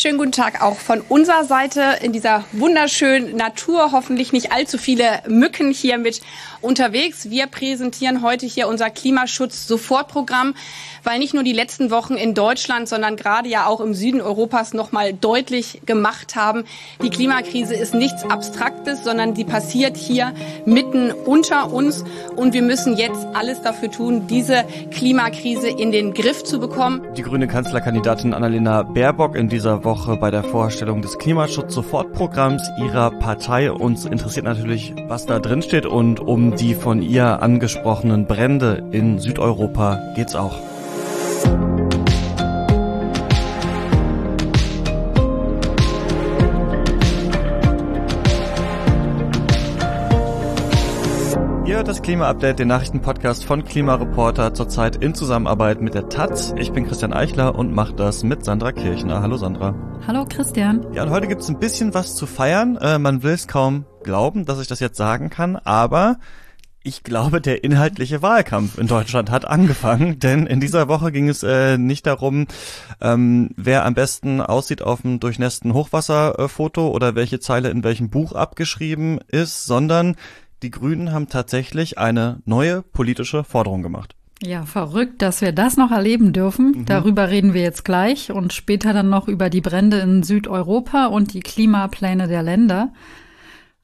Schönen guten Tag auch von unserer Seite in dieser wunderschönen Natur. Hoffentlich nicht allzu viele Mücken hier mit unterwegs. Wir präsentieren heute hier unser Klimaschutz-Sofortprogramm, weil nicht nur die letzten Wochen in Deutschland, sondern gerade ja auch im Süden Europas noch mal deutlich gemacht haben, die Klimakrise ist nichts Abstraktes, sondern die passiert hier mitten unter uns und wir müssen jetzt alles dafür tun, diese Klimakrise in den Griff zu bekommen. Die grüne Kanzlerkandidatin Annalena Baerbock in dieser Woche bei der Vorstellung des Klimaschutz-Sofortprogramms ihrer Partei. Uns interessiert natürlich, was da drin steht und um die von ihr angesprochenen Brände in Südeuropa geht's auch. Das Klima-Update, den Nachrichtenpodcast von Klimareporter, zurzeit in Zusammenarbeit mit der Taz. Ich bin Christian Eichler und mache das mit Sandra Kirchner. Hallo Sandra. Hallo Christian. Ja, und heute gibt's ein bisschen was zu feiern. Äh, man will es kaum glauben, dass ich das jetzt sagen kann, aber ich glaube, der inhaltliche Wahlkampf in Deutschland hat angefangen, denn in dieser Woche ging es äh, nicht darum, ähm, wer am besten aussieht auf dem durchnässten Hochwasserfoto oder welche Zeile in welchem Buch abgeschrieben ist, sondern die Grünen haben tatsächlich eine neue politische Forderung gemacht. Ja, verrückt, dass wir das noch erleben dürfen. Mhm. Darüber reden wir jetzt gleich und später dann noch über die Brände in Südeuropa und die Klimapläne der Länder.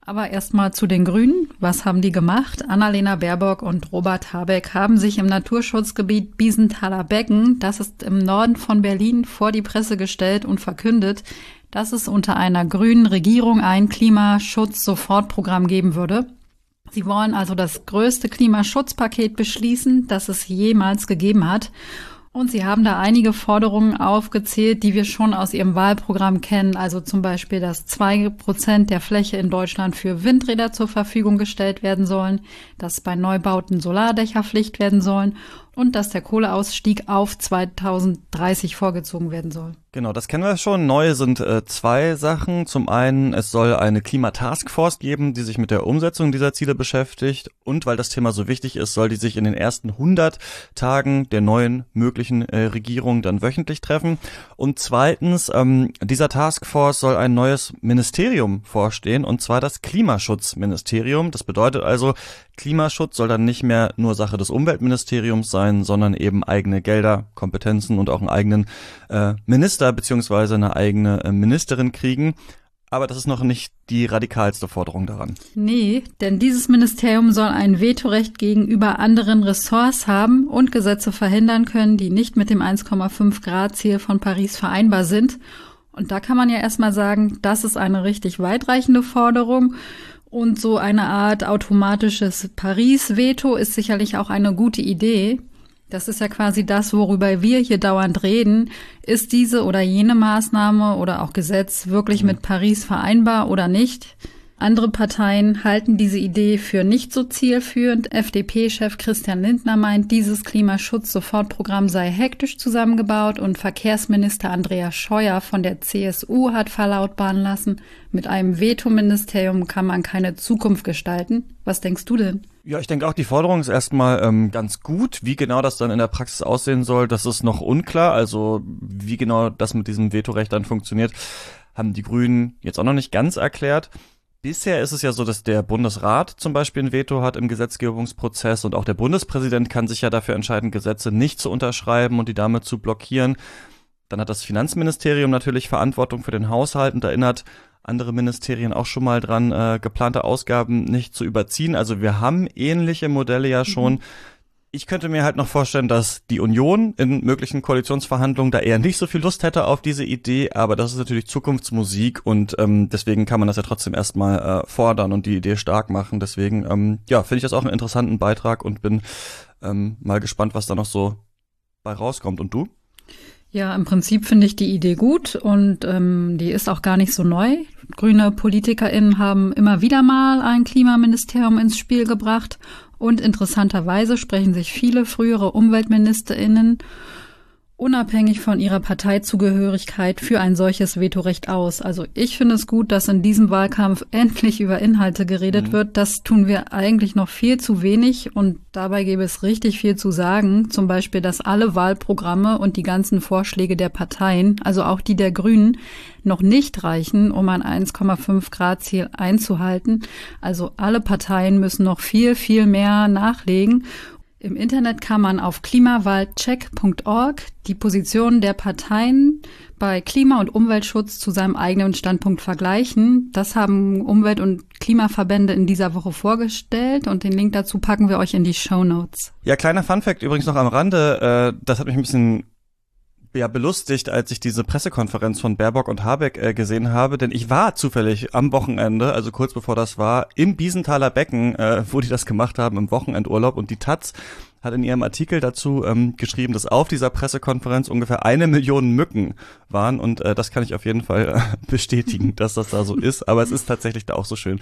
Aber erstmal zu den Grünen. Was haben die gemacht? Annalena Baerbock und Robert Habeck haben sich im Naturschutzgebiet Biesenthaler Becken, das ist im Norden von Berlin, vor die Presse gestellt und verkündet, dass es unter einer grünen Regierung ein Klimaschutz-Sofortprogramm geben würde. Sie wollen also das größte Klimaschutzpaket beschließen, das es jemals gegeben hat. Und Sie haben da einige Forderungen aufgezählt, die wir schon aus Ihrem Wahlprogramm kennen. Also zum Beispiel, dass zwei Prozent der Fläche in Deutschland für Windräder zur Verfügung gestellt werden sollen, dass bei Neubauten Solardächer Pflicht werden sollen und dass der Kohleausstieg auf 2030 vorgezogen werden soll. Genau, das kennen wir schon. Neu sind äh, zwei Sachen. Zum einen, es soll eine Klimataskforce geben, die sich mit der Umsetzung dieser Ziele beschäftigt. Und weil das Thema so wichtig ist, soll die sich in den ersten 100 Tagen der neuen möglichen äh, Regierung dann wöchentlich treffen. Und zweitens, ähm, dieser Taskforce soll ein neues Ministerium vorstehen, und zwar das Klimaschutzministerium. Das bedeutet also, Klimaschutz soll dann nicht mehr nur Sache des Umweltministeriums sein, sondern eben eigene Gelder, Kompetenzen und auch einen eigenen äh, Minister beziehungsweise eine eigene äh, Ministerin kriegen. Aber das ist noch nicht die radikalste Forderung daran. Nee, denn dieses Ministerium soll ein Vetorecht gegenüber anderen Ressorts haben und Gesetze verhindern können, die nicht mit dem 1,5 Grad Ziel von Paris vereinbar sind. Und da kann man ja erstmal sagen, das ist eine richtig weitreichende Forderung. Und so eine Art automatisches Paris-Veto ist sicherlich auch eine gute Idee. Das ist ja quasi das, worüber wir hier dauernd reden. Ist diese oder jene Maßnahme oder auch Gesetz wirklich mit Paris vereinbar oder nicht? Andere Parteien halten diese Idee für nicht so zielführend. FDP-Chef Christian Lindner meint, dieses Klimaschutz-Sofortprogramm sei hektisch zusammengebaut und Verkehrsminister Andreas Scheuer von der CSU hat verlautbaren lassen, mit einem Vetoministerium kann man keine Zukunft gestalten. Was denkst du denn? Ja, ich denke auch, die Forderung ist erstmal ähm, ganz gut. Wie genau das dann in der Praxis aussehen soll, das ist noch unklar. Also wie genau das mit diesem Vetorecht dann funktioniert, haben die Grünen jetzt auch noch nicht ganz erklärt. Bisher ist es ja so, dass der Bundesrat zum Beispiel ein Veto hat im Gesetzgebungsprozess und auch der Bundespräsident kann sich ja dafür entscheiden, Gesetze nicht zu unterschreiben und die damit zu blockieren. Dann hat das Finanzministerium natürlich Verantwortung für den Haushalt und erinnert andere Ministerien auch schon mal dran, äh, geplante Ausgaben nicht zu überziehen. Also wir haben ähnliche Modelle ja schon. Mhm ich könnte mir halt noch vorstellen, dass die Union in möglichen Koalitionsverhandlungen da eher nicht so viel Lust hätte auf diese Idee, aber das ist natürlich Zukunftsmusik und ähm, deswegen kann man das ja trotzdem erstmal äh, fordern und die Idee stark machen. Deswegen, ähm, ja, finde ich das auch einen interessanten Beitrag und bin ähm, mal gespannt, was da noch so bei rauskommt. Und du? Ja, im Prinzip finde ich die Idee gut und ähm, die ist auch gar nicht so neu. Grüne PolitikerInnen haben immer wieder mal ein Klimaministerium ins Spiel gebracht und interessanterweise sprechen sich viele frühere UmweltministerInnen unabhängig von ihrer Parteizugehörigkeit für ein solches Vetorecht aus. Also ich finde es gut, dass in diesem Wahlkampf endlich über Inhalte geredet mhm. wird. Das tun wir eigentlich noch viel zu wenig und dabei gäbe es richtig viel zu sagen. Zum Beispiel, dass alle Wahlprogramme und die ganzen Vorschläge der Parteien, also auch die der Grünen, noch nicht reichen, um ein 1,5 Grad Ziel einzuhalten. Also alle Parteien müssen noch viel, viel mehr nachlegen. Im Internet kann man auf klimawaldcheck.org die Positionen der Parteien bei Klima- und Umweltschutz zu seinem eigenen Standpunkt vergleichen. Das haben Umwelt- und Klimaverbände in dieser Woche vorgestellt und den Link dazu packen wir euch in die Show Notes. Ja, kleiner Funfact übrigens noch am Rande. Äh, das hat mich ein bisschen ja belustigt, als ich diese Pressekonferenz von Baerbock und Habeck äh, gesehen habe, denn ich war zufällig am Wochenende, also kurz bevor das war, im Biesenthaler Becken, äh, wo die das gemacht haben im Wochenendurlaub. Und die Taz hat in ihrem Artikel dazu ähm, geschrieben, dass auf dieser Pressekonferenz ungefähr eine Million Mücken waren. Und äh, das kann ich auf jeden Fall äh, bestätigen, dass das da so ist, aber es ist tatsächlich da auch so schön,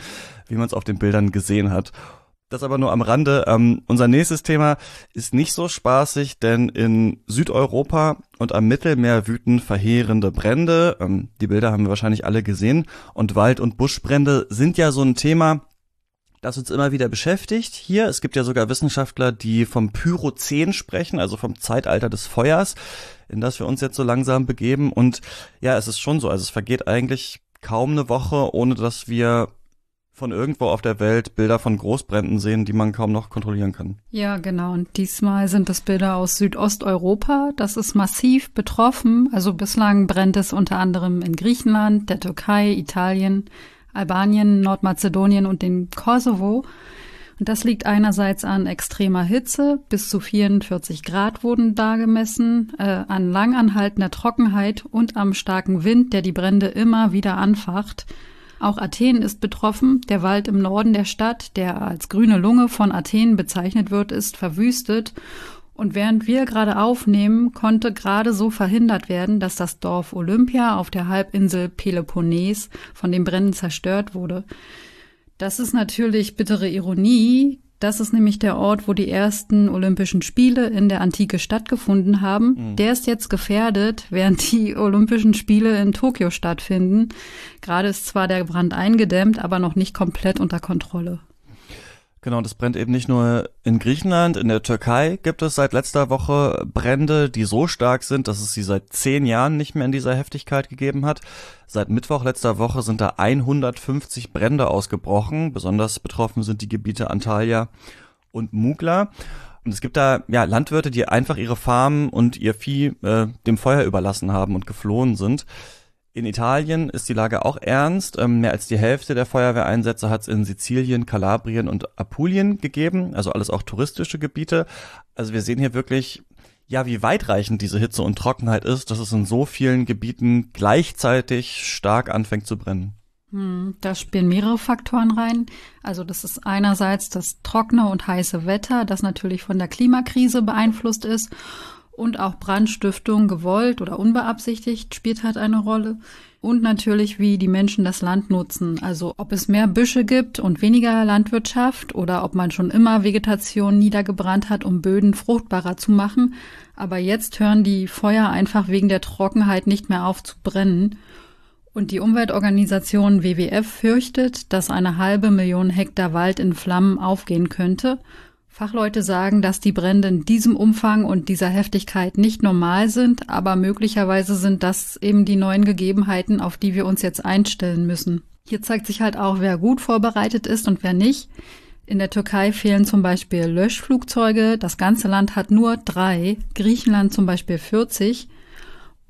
wie man es auf den Bildern gesehen hat. Das aber nur am Rande. Ähm, unser nächstes Thema ist nicht so spaßig, denn in Südeuropa und am Mittelmeer wüten verheerende Brände. Ähm, die Bilder haben wir wahrscheinlich alle gesehen. Und Wald- und Buschbrände sind ja so ein Thema, das uns immer wieder beschäftigt. Hier, es gibt ja sogar Wissenschaftler, die vom Pyrozän sprechen, also vom Zeitalter des Feuers, in das wir uns jetzt so langsam begeben. Und ja, es ist schon so, also es vergeht eigentlich kaum eine Woche, ohne dass wir von irgendwo auf der Welt Bilder von Großbränden sehen, die man kaum noch kontrollieren kann. Ja, genau. Und diesmal sind das Bilder aus Südosteuropa. Das ist massiv betroffen. Also bislang brennt es unter anderem in Griechenland, der Türkei, Italien, Albanien, Nordmazedonien und dem Kosovo. Und das liegt einerseits an extremer Hitze, bis zu 44 Grad wurden da gemessen, äh, an langanhaltender Trockenheit und am starken Wind, der die Brände immer wieder anfacht. Auch Athen ist betroffen. Der Wald im Norden der Stadt, der als grüne Lunge von Athen bezeichnet wird, ist verwüstet. Und während wir gerade aufnehmen, konnte gerade so verhindert werden, dass das Dorf Olympia auf der Halbinsel Peloponnes von den Bränden zerstört wurde. Das ist natürlich bittere Ironie, das ist nämlich der Ort, wo die ersten Olympischen Spiele in der Antike stattgefunden haben. Mhm. Der ist jetzt gefährdet, während die Olympischen Spiele in Tokio stattfinden. Gerade ist zwar der Brand eingedämmt, aber noch nicht komplett unter Kontrolle. Genau, das brennt eben nicht nur in Griechenland, in der Türkei gibt es seit letzter Woche Brände, die so stark sind, dass es sie seit zehn Jahren nicht mehr in dieser Heftigkeit gegeben hat. Seit Mittwoch letzter Woche sind da 150 Brände ausgebrochen. Besonders betroffen sind die Gebiete Antalya und Mugla. Und es gibt da ja Landwirte, die einfach ihre Farmen und ihr Vieh äh, dem Feuer überlassen haben und geflohen sind. In Italien ist die Lage auch ernst. Ähm, mehr als die Hälfte der Feuerwehreinsätze hat es in Sizilien, Kalabrien und Apulien gegeben, also alles auch touristische Gebiete. Also wir sehen hier wirklich, ja, wie weitreichend diese Hitze und Trockenheit ist, dass es in so vielen Gebieten gleichzeitig stark anfängt zu brennen. Hm, da spielen mehrere Faktoren rein. Also das ist einerseits das trockene und heiße Wetter, das natürlich von der Klimakrise beeinflusst ist und auch Brandstiftung, gewollt oder unbeabsichtigt, spielt halt eine Rolle. Und natürlich, wie die Menschen das Land nutzen. Also ob es mehr Büsche gibt und weniger Landwirtschaft oder ob man schon immer Vegetation niedergebrannt hat, um Böden fruchtbarer zu machen. Aber jetzt hören die Feuer einfach wegen der Trockenheit nicht mehr auf zu brennen. Und die Umweltorganisation WWF fürchtet, dass eine halbe Million Hektar Wald in Flammen aufgehen könnte Fachleute sagen, dass die Brände in diesem Umfang und dieser Heftigkeit nicht normal sind, aber möglicherweise sind das eben die neuen Gegebenheiten, auf die wir uns jetzt einstellen müssen. Hier zeigt sich halt auch, wer gut vorbereitet ist und wer nicht. In der Türkei fehlen zum Beispiel Löschflugzeuge. Das ganze Land hat nur drei. Griechenland zum Beispiel 40.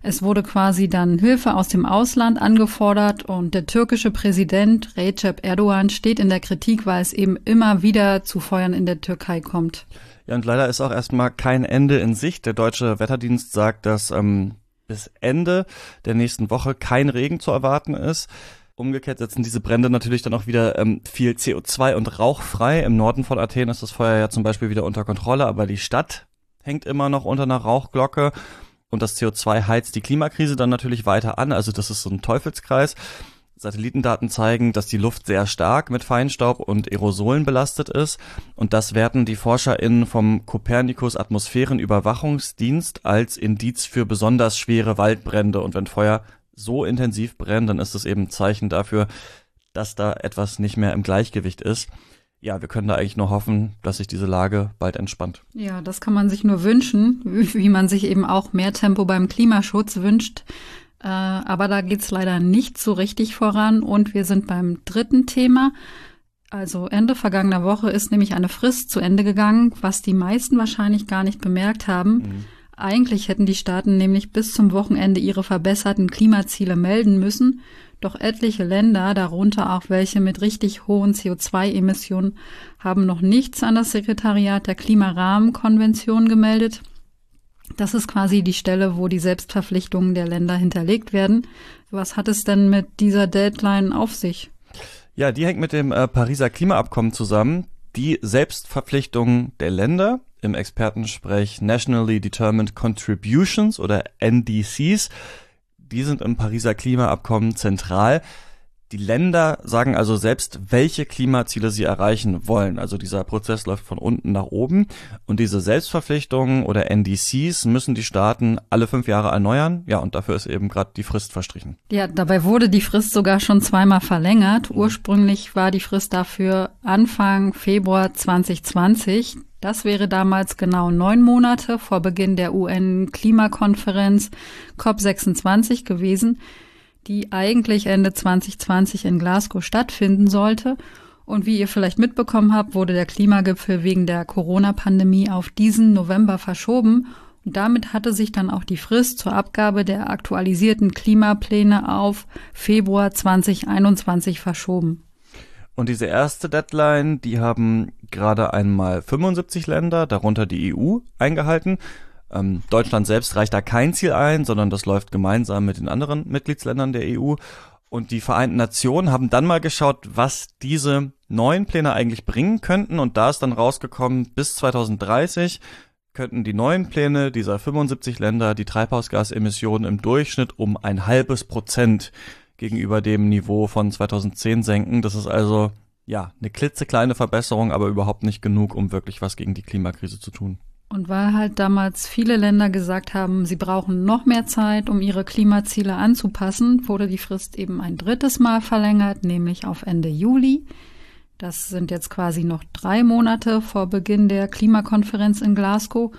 Es wurde quasi dann Hilfe aus dem Ausland angefordert und der türkische Präsident Recep Erdogan steht in der Kritik, weil es eben immer wieder zu Feuern in der Türkei kommt. Ja, und leider ist auch erstmal kein Ende in Sicht. Der deutsche Wetterdienst sagt, dass ähm, bis Ende der nächsten Woche kein Regen zu erwarten ist. Umgekehrt setzen diese Brände natürlich dann auch wieder ähm, viel CO2 und Rauch frei. Im Norden von Athen ist das Feuer ja zum Beispiel wieder unter Kontrolle, aber die Stadt hängt immer noch unter einer Rauchglocke und das CO2 heizt die Klimakrise dann natürlich weiter an. Also das ist so ein Teufelskreis. Satellitendaten zeigen, dass die Luft sehr stark mit Feinstaub und Aerosolen belastet ist. Und das werten die ForscherInnen vom Copernicus Atmosphärenüberwachungsdienst als Indiz für besonders schwere Waldbrände. Und wenn Feuer so intensiv brennt, dann ist es eben ein Zeichen dafür, dass da etwas nicht mehr im Gleichgewicht ist. Ja, wir können da eigentlich nur hoffen, dass sich diese Lage bald entspannt. Ja, das kann man sich nur wünschen, wie man sich eben auch mehr Tempo beim Klimaschutz wünscht. Äh, aber da geht's leider nicht so richtig voran. Und wir sind beim dritten Thema. Also Ende vergangener Woche ist nämlich eine Frist zu Ende gegangen, was die meisten wahrscheinlich gar nicht bemerkt haben. Mhm. Eigentlich hätten die Staaten nämlich bis zum Wochenende ihre verbesserten Klimaziele melden müssen. Doch etliche Länder, darunter auch welche mit richtig hohen CO2-Emissionen, haben noch nichts an das Sekretariat der Klimarahmenkonvention gemeldet. Das ist quasi die Stelle, wo die Selbstverpflichtungen der Länder hinterlegt werden. Was hat es denn mit dieser Deadline auf sich? Ja, die hängt mit dem äh, Pariser Klimaabkommen zusammen. Die Selbstverpflichtungen der Länder im Expertensprech Nationally Determined Contributions oder NDCs, die sind im Pariser Klimaabkommen zentral. Die Länder sagen also selbst, welche Klimaziele sie erreichen wollen. Also dieser Prozess läuft von unten nach oben. Und diese Selbstverpflichtungen oder NDCs müssen die Staaten alle fünf Jahre erneuern. Ja, und dafür ist eben gerade die Frist verstrichen. Ja, dabei wurde die Frist sogar schon zweimal verlängert. Ursprünglich war die Frist dafür Anfang Februar 2020. Das wäre damals genau neun Monate vor Beginn der UN-Klimakonferenz COP26 gewesen die eigentlich Ende 2020 in Glasgow stattfinden sollte. Und wie ihr vielleicht mitbekommen habt, wurde der Klimagipfel wegen der Corona-Pandemie auf diesen November verschoben. Und damit hatte sich dann auch die Frist zur Abgabe der aktualisierten Klimapläne auf Februar 2021 verschoben. Und diese erste Deadline, die haben gerade einmal 75 Länder, darunter die EU, eingehalten. Ähm, Deutschland selbst reicht da kein Ziel ein, sondern das läuft gemeinsam mit den anderen Mitgliedsländern der EU. Und die Vereinten Nationen haben dann mal geschaut, was diese neuen Pläne eigentlich bringen könnten. Und da ist dann rausgekommen, bis 2030 könnten die neuen Pläne dieser 75 Länder die Treibhausgasemissionen im Durchschnitt um ein halbes Prozent gegenüber dem Niveau von 2010 senken. Das ist also ja eine klitzekleine Verbesserung, aber überhaupt nicht genug, um wirklich was gegen die Klimakrise zu tun. Und weil halt damals viele Länder gesagt haben, sie brauchen noch mehr Zeit, um ihre Klimaziele anzupassen, wurde die Frist eben ein drittes Mal verlängert, nämlich auf Ende Juli. Das sind jetzt quasi noch drei Monate vor Beginn der Klimakonferenz in Glasgow.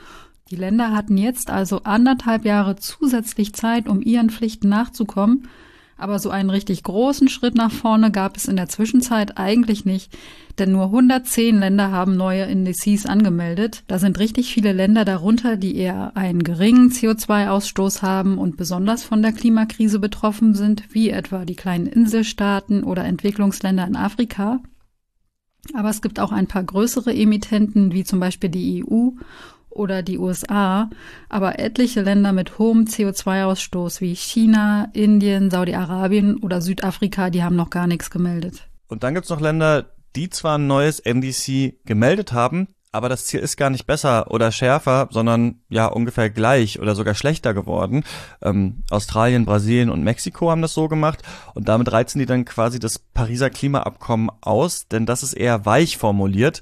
Die Länder hatten jetzt also anderthalb Jahre zusätzlich Zeit, um ihren Pflichten nachzukommen. Aber so einen richtig großen Schritt nach vorne gab es in der Zwischenzeit eigentlich nicht, denn nur 110 Länder haben neue Indizes angemeldet. Da sind richtig viele Länder darunter, die eher einen geringen CO2-Ausstoß haben und besonders von der Klimakrise betroffen sind, wie etwa die kleinen Inselstaaten oder Entwicklungsländer in Afrika. Aber es gibt auch ein paar größere Emittenten, wie zum Beispiel die EU oder die USA, aber etliche Länder mit hohem CO2-Ausstoß wie China, Indien, Saudi-Arabien oder Südafrika, die haben noch gar nichts gemeldet. Und dann gibt's noch Länder, die zwar ein neues NDC gemeldet haben, aber das Ziel ist gar nicht besser oder schärfer, sondern ja ungefähr gleich oder sogar schlechter geworden. Ähm, Australien, Brasilien und Mexiko haben das so gemacht und damit reizen die dann quasi das Pariser Klimaabkommen aus, denn das ist eher weich formuliert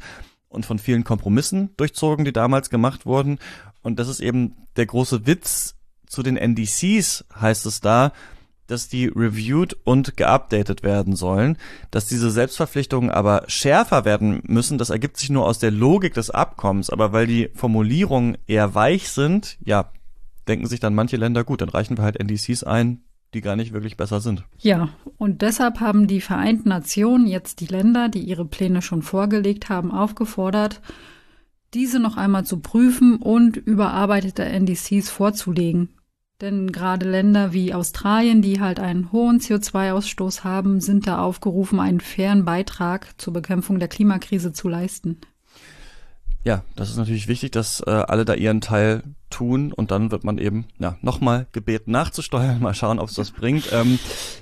und von vielen Kompromissen durchzogen, die damals gemacht wurden. Und das ist eben der große Witz zu den NDCs, heißt es da, dass die reviewed und geupdatet werden sollen, dass diese Selbstverpflichtungen aber schärfer werden müssen, das ergibt sich nur aus der Logik des Abkommens, aber weil die Formulierungen eher weich sind, ja, denken sich dann manche Länder, gut, dann reichen wir halt NDCs ein, die gar nicht wirklich besser sind. Ja, und deshalb haben die Vereinten Nationen jetzt die Länder, die ihre Pläne schon vorgelegt haben, aufgefordert, diese noch einmal zu prüfen und überarbeitete NDCs vorzulegen. Denn gerade Länder wie Australien, die halt einen hohen CO2-Ausstoß haben, sind da aufgerufen, einen fairen Beitrag zur Bekämpfung der Klimakrise zu leisten. Ja, das ist natürlich wichtig, dass äh, alle da ihren Teil tun und dann wird man eben ja, nochmal gebeten nachzusteuern, mal schauen, ob es das bringt. Ähm,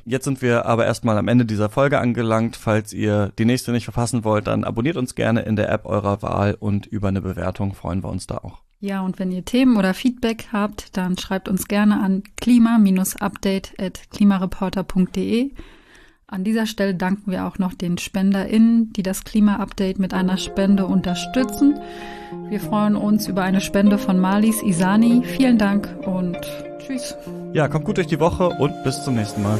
jetzt sind wir aber erstmal am Ende dieser Folge angelangt. Falls ihr die nächste nicht verpassen wollt, dann abonniert uns gerne in der App eurer Wahl und über eine Bewertung freuen wir uns da auch. Ja, und wenn ihr Themen oder Feedback habt, dann schreibt uns gerne an klima-update at klimareporter.de. An dieser Stelle danken wir auch noch den SpenderInnen, die das Klima-Update mit einer Spende unterstützen. Wir freuen uns über eine Spende von Malis Isani. Vielen Dank und tschüss. Ja, kommt gut durch die Woche und bis zum nächsten Mal.